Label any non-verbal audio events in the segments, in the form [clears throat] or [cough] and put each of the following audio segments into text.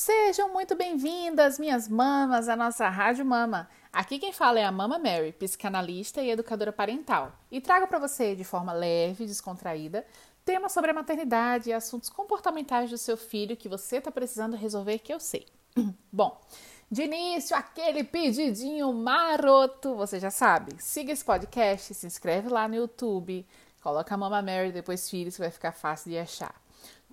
Sejam muito bem-vindas, minhas mamas, à nossa Rádio Mama. Aqui quem fala é a Mama Mary, psicanalista e educadora parental. E trago para você, de forma leve e descontraída, temas sobre a maternidade e assuntos comportamentais do seu filho que você está precisando resolver, que eu sei. [clears throat] Bom, de início, aquele pedidinho maroto, você já sabe. Siga esse podcast, se inscreve lá no YouTube, coloca a Mama Mary depois filhos, que vai ficar fácil de achar.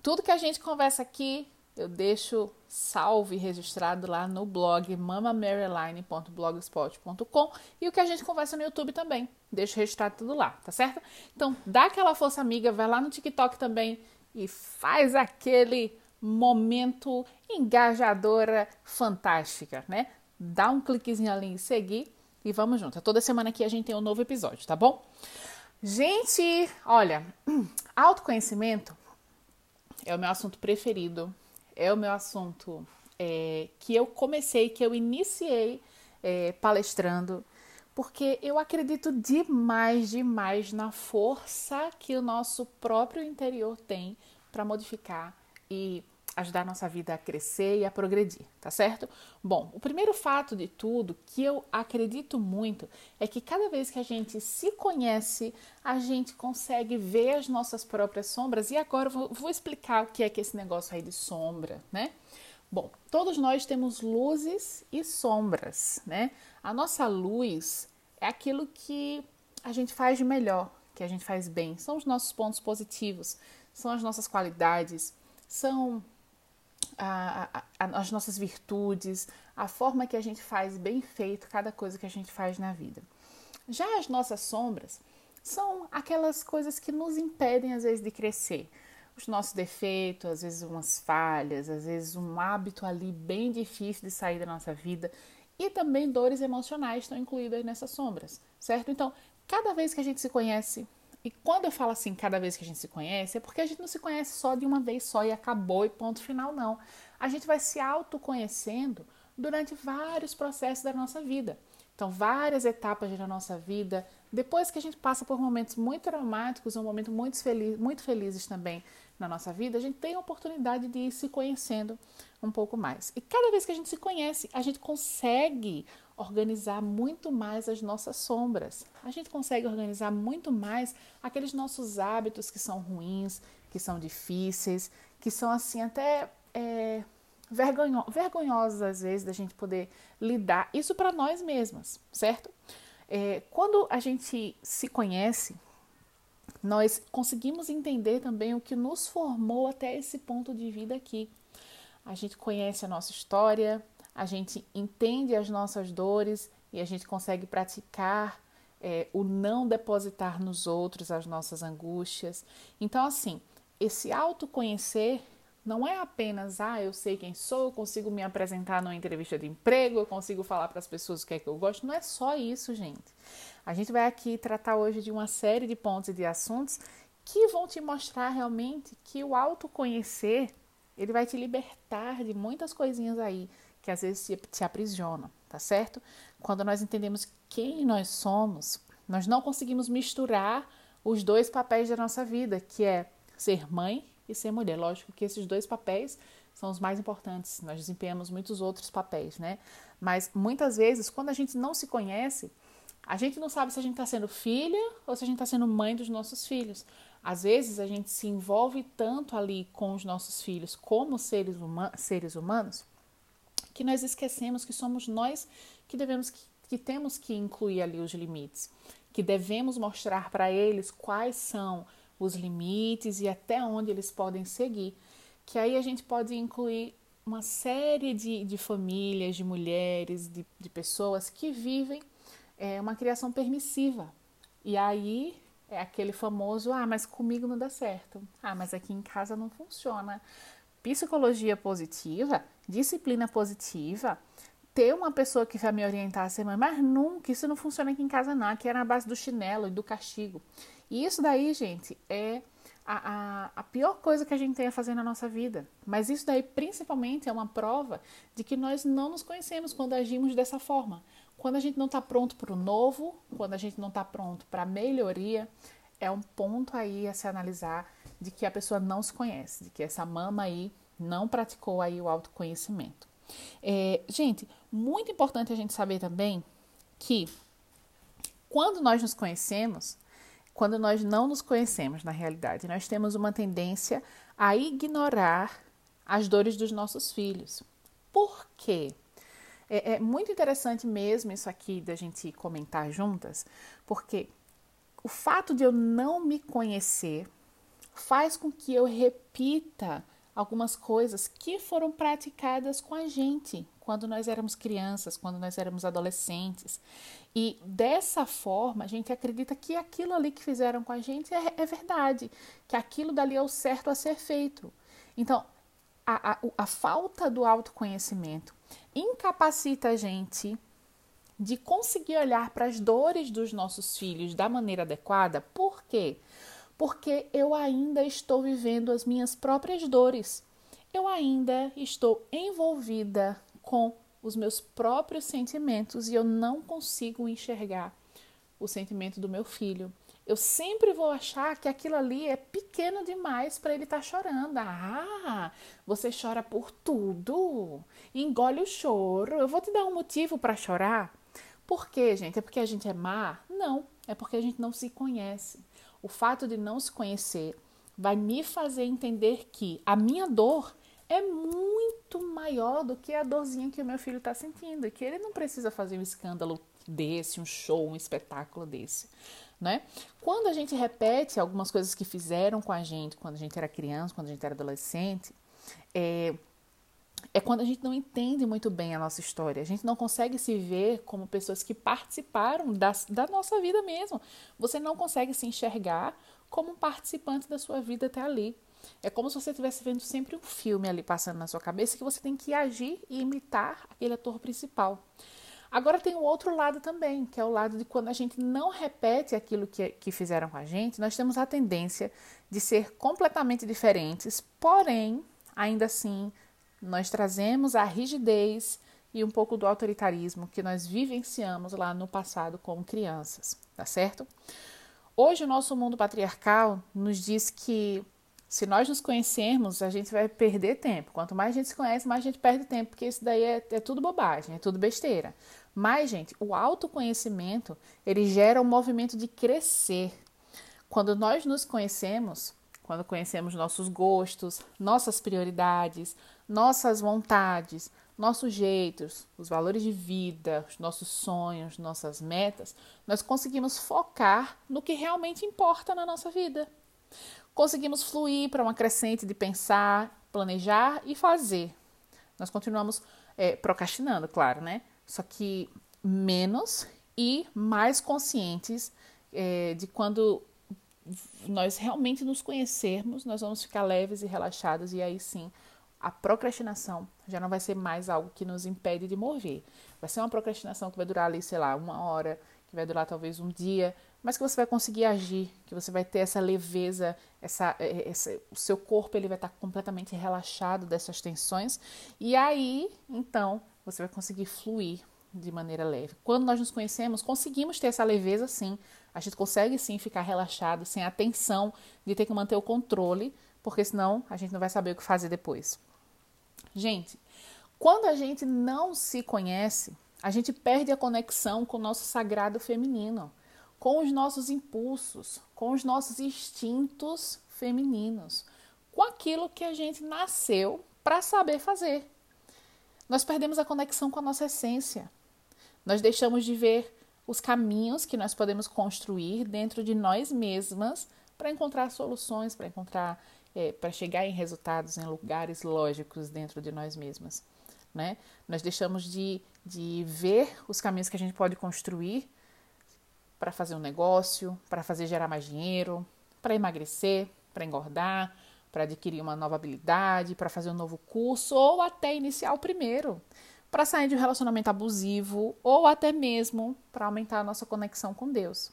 Tudo que a gente conversa aqui eu deixo salvo e registrado lá no blog mamamaryline.blogspot.com e o que a gente conversa no YouTube também. Deixo registrado tudo lá, tá certo? Então, dá aquela força amiga, vai lá no TikTok também e faz aquele momento engajadora fantástica, né? Dá um cliquezinho ali em seguir e vamos junto. Toda semana aqui a gente tem um novo episódio, tá bom? Gente, olha, [clears throat] autoconhecimento é o meu assunto preferido é o meu assunto é, que eu comecei, que eu iniciei é, palestrando, porque eu acredito demais, demais na força que o nosso próprio interior tem para modificar e ajudar a nossa vida a crescer e a progredir, tá certo? Bom, o primeiro fato de tudo que eu acredito muito é que cada vez que a gente se conhece, a gente consegue ver as nossas próprias sombras. E agora eu vou, explicar o que é que esse negócio aí de sombra, né? Bom, todos nós temos luzes e sombras, né? A nossa luz é aquilo que a gente faz de melhor, que a gente faz bem, são os nossos pontos positivos, são as nossas qualidades, são a, a, as nossas virtudes, a forma que a gente faz bem feito cada coisa que a gente faz na vida. Já as nossas sombras são aquelas coisas que nos impedem, às vezes, de crescer. Os nossos defeitos, às vezes, umas falhas, às vezes, um hábito ali bem difícil de sair da nossa vida. E também dores emocionais estão incluídas nessas sombras, certo? Então, cada vez que a gente se conhece e quando eu falo assim, cada vez que a gente se conhece, é porque a gente não se conhece só de uma vez só e acabou e ponto final, não. A gente vai se autoconhecendo durante vários processos da nossa vida. Então, várias etapas da nossa vida, depois que a gente passa por momentos muito traumáticos ou momentos muito, feliz, muito felizes também na nossa vida, a gente tem a oportunidade de ir se conhecendo um pouco mais. E cada vez que a gente se conhece, a gente consegue organizar muito mais as nossas sombras. A gente consegue organizar muito mais aqueles nossos hábitos que são ruins, que são difíceis, que são assim até é, vergonho vergonhosos às vezes da gente poder lidar. Isso para nós mesmas, certo? É, quando a gente se conhece, nós conseguimos entender também o que nos formou até esse ponto de vida aqui. A gente conhece a nossa história, a gente entende as nossas dores e a gente consegue praticar é, o não depositar nos outros as nossas angústias. Então, assim, esse autoconhecer não é apenas, ah, eu sei quem sou, eu consigo me apresentar numa entrevista de emprego, eu consigo falar para as pessoas o que é que eu gosto. Não é só isso, gente. A gente vai aqui tratar hoje de uma série de pontos e de assuntos que vão te mostrar realmente que o autoconhecer, ele vai te libertar de muitas coisinhas aí que às vezes te, te aprisionam, tá certo? Quando nós entendemos quem nós somos, nós não conseguimos misturar os dois papéis da nossa vida, que é ser mãe e ser mulher. Lógico que esses dois papéis são os mais importantes. Nós desempenhamos muitos outros papéis, né? Mas muitas vezes, quando a gente não se conhece, a gente não sabe se a gente está sendo filha ou se a gente está sendo mãe dos nossos filhos. Às vezes a gente se envolve tanto ali com os nossos filhos como seres, seres humanos que nós esquecemos que somos nós que devemos que, que temos que incluir ali os limites, que devemos mostrar para eles quais são os limites e até onde eles podem seguir. Que aí a gente pode incluir uma série de, de famílias, de mulheres, de, de pessoas que vivem é, uma criação permissiva. E aí é aquele famoso, ah, mas comigo não dá certo. Ah, mas aqui em casa não funciona psicologia positiva, disciplina positiva, ter uma pessoa que vai me orientar a mãe, mas nunca, isso não funciona aqui em casa não, aqui é na base do chinelo e do castigo. E isso daí, gente, é a, a, a, pior coisa que a gente tem a fazer na nossa vida. Mas isso daí, principalmente, é uma prova de que nós não nos conhecemos quando agimos dessa forma. Quando a gente não está pronto para o novo, quando a gente não está pronto para a melhoria, é um ponto aí a se analisar de que a pessoa não se conhece, de que essa mama aí não praticou aí o autoconhecimento. É, gente, muito importante a gente saber também que quando nós nos conhecemos, quando nós não nos conhecemos na realidade, nós temos uma tendência a ignorar as dores dos nossos filhos. Por quê? É, é muito interessante mesmo isso aqui da gente comentar juntas, porque o fato de eu não me conhecer faz com que eu repita algumas coisas que foram praticadas com a gente quando nós éramos crianças, quando nós éramos adolescentes. E dessa forma, a gente acredita que aquilo ali que fizeram com a gente é, é verdade, que aquilo dali é o certo a ser feito. Então, a, a, a falta do autoconhecimento incapacita a gente de conseguir olhar para as dores dos nossos filhos da maneira adequada. Por quê? porque eu ainda estou vivendo as minhas próprias dores. Eu ainda estou envolvida com os meus próprios sentimentos e eu não consigo enxergar o sentimento do meu filho. Eu sempre vou achar que aquilo ali é pequeno demais para ele estar tá chorando. Ah, você chora por tudo. Engole o choro. Eu vou te dar um motivo para chorar. Por quê, gente? É porque a gente é má? Não, é porque a gente não se conhece. O fato de não se conhecer vai me fazer entender que a minha dor é muito maior do que a dorzinha que o meu filho está sentindo, e que ele não precisa fazer um escândalo desse, um show, um espetáculo desse, né? Quando a gente repete algumas coisas que fizeram com a gente quando a gente era criança, quando a gente era adolescente, é, é quando a gente não entende muito bem a nossa história. A gente não consegue se ver como pessoas que participaram da, da nossa vida mesmo. Você não consegue se enxergar como um participante da sua vida até ali. É como se você estivesse vendo sempre um filme ali passando na sua cabeça que você tem que agir e imitar aquele ator principal. Agora tem o outro lado também, que é o lado de quando a gente não repete aquilo que, que fizeram com a gente, nós temos a tendência de ser completamente diferentes, porém, ainda assim, nós trazemos a rigidez e um pouco do autoritarismo que nós vivenciamos lá no passado como crianças, tá certo? Hoje o nosso mundo patriarcal nos diz que se nós nos conhecermos, a gente vai perder tempo. Quanto mais a gente se conhece, mais a gente perde tempo, porque isso daí é, é tudo bobagem, é tudo besteira. Mas, gente, o autoconhecimento, ele gera um movimento de crescer. Quando nós nos conhecemos, quando conhecemos nossos gostos, nossas prioridades, nossas vontades, nossos jeitos, os valores de vida, os nossos sonhos, nossas metas, nós conseguimos focar no que realmente importa na nossa vida. Conseguimos fluir para uma crescente de pensar, planejar e fazer. Nós continuamos é, procrastinando, claro, né? Só que menos e mais conscientes é, de quando nós realmente nos conhecermos, nós vamos ficar leves e relaxados e aí sim a procrastinação já não vai ser mais algo que nos impede de mover. Vai ser uma procrastinação que vai durar ali, sei lá, uma hora, que vai durar talvez um dia, mas que você vai conseguir agir, que você vai ter essa leveza, essa, é, essa, o seu corpo ele vai estar completamente relaxado dessas tensões e aí, então, você vai conseguir fluir de maneira leve. Quando nós nos conhecemos, conseguimos ter essa leveza sim. A gente consegue sim ficar relaxado, sem a tensão de ter que manter o controle, porque senão a gente não vai saber o que fazer depois. Gente, quando a gente não se conhece, a gente perde a conexão com o nosso sagrado feminino, com os nossos impulsos, com os nossos instintos femininos, com aquilo que a gente nasceu para saber fazer. Nós perdemos a conexão com a nossa essência. Nós deixamos de ver os caminhos que nós podemos construir dentro de nós mesmas para encontrar soluções, para encontrar é, para chegar em resultados em lugares lógicos dentro de nós mesmas. Né? Nós deixamos de, de ver os caminhos que a gente pode construir para fazer um negócio, para fazer gerar mais dinheiro, para emagrecer, para engordar, para adquirir uma nova habilidade, para fazer um novo curso ou até iniciar o primeiro, para sair de um relacionamento abusivo ou até mesmo para aumentar a nossa conexão com Deus.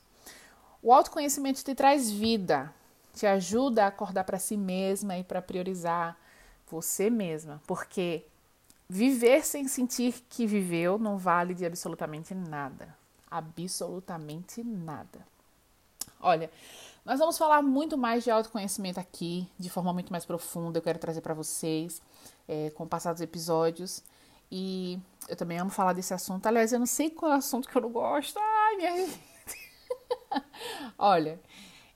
O autoconhecimento te traz vida, te ajuda a acordar para si mesma e para priorizar você mesma, porque viver sem sentir que viveu não vale de absolutamente nada. Absolutamente nada. Olha, Nós vamos falar muito mais de autoconhecimento aqui, de forma muito mais profunda. Eu quero trazer para vocês é, com passados episódios. E eu também amo falar desse assunto. Aliás, eu não sei qual é o assunto que eu não gosto. Ai, minha [laughs] Olha,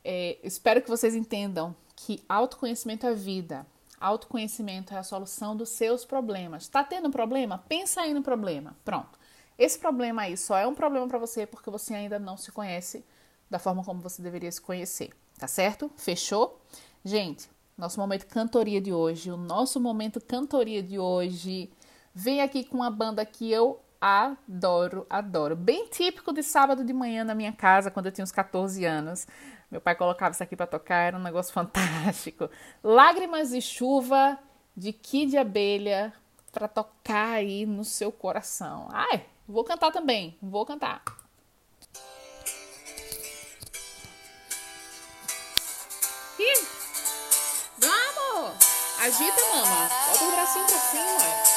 é, espero que vocês entendam que autoconhecimento é vida. Autoconhecimento é a solução dos seus problemas. Tá tendo um problema? Pensa aí no problema. Pronto. Esse problema aí só é um problema para você porque você ainda não se conhece da forma como você deveria se conhecer, tá certo? Fechou? Gente, nosso momento cantoria de hoje, o nosso momento cantoria de hoje vem aqui com uma banda que eu adoro, adoro. Bem típico de sábado de manhã na minha casa, quando eu tinha uns 14 anos. Meu pai colocava isso aqui para tocar, era um negócio [laughs] fantástico. Lágrimas de chuva de Kid Abelha para tocar aí no seu coração. Ai, vou cantar também, vou cantar. Ih, vamos! Agita, mama. Bota o bracinho pra cima.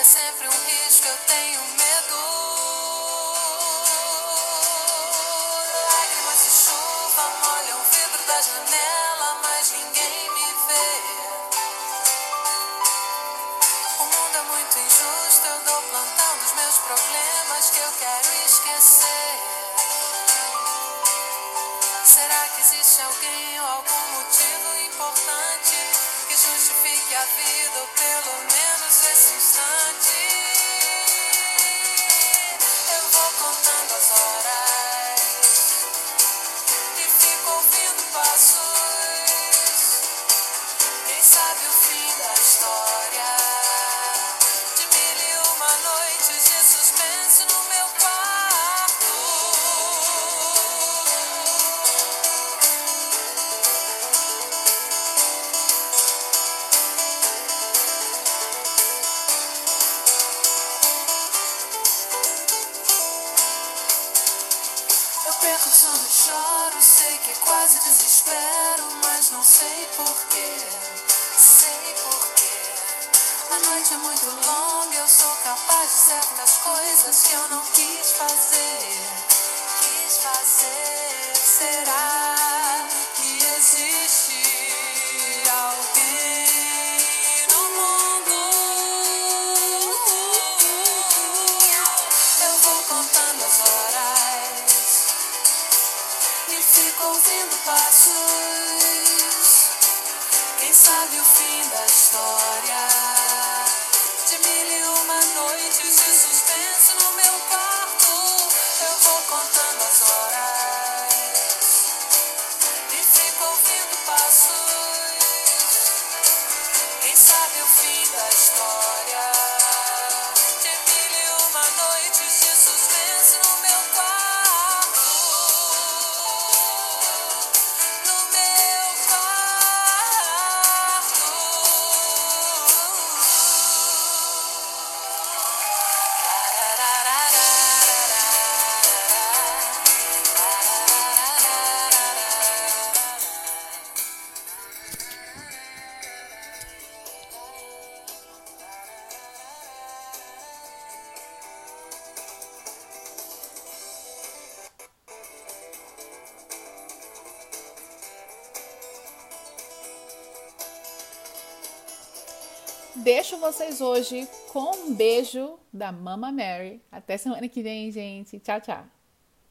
é sempre um risco, eu tenho medo. Lágrimas de chuva molham o vidro da janela. pensando e choro, sei que quase desespero, mas não sei porquê, sei porquê. A noite é muito longa, eu sou capaz de certas coisas que eu não quis fazer, quis fazer, será? Deixo vocês hoje com um beijo da Mama Mary. Até semana que vem, gente. Tchau, tchau.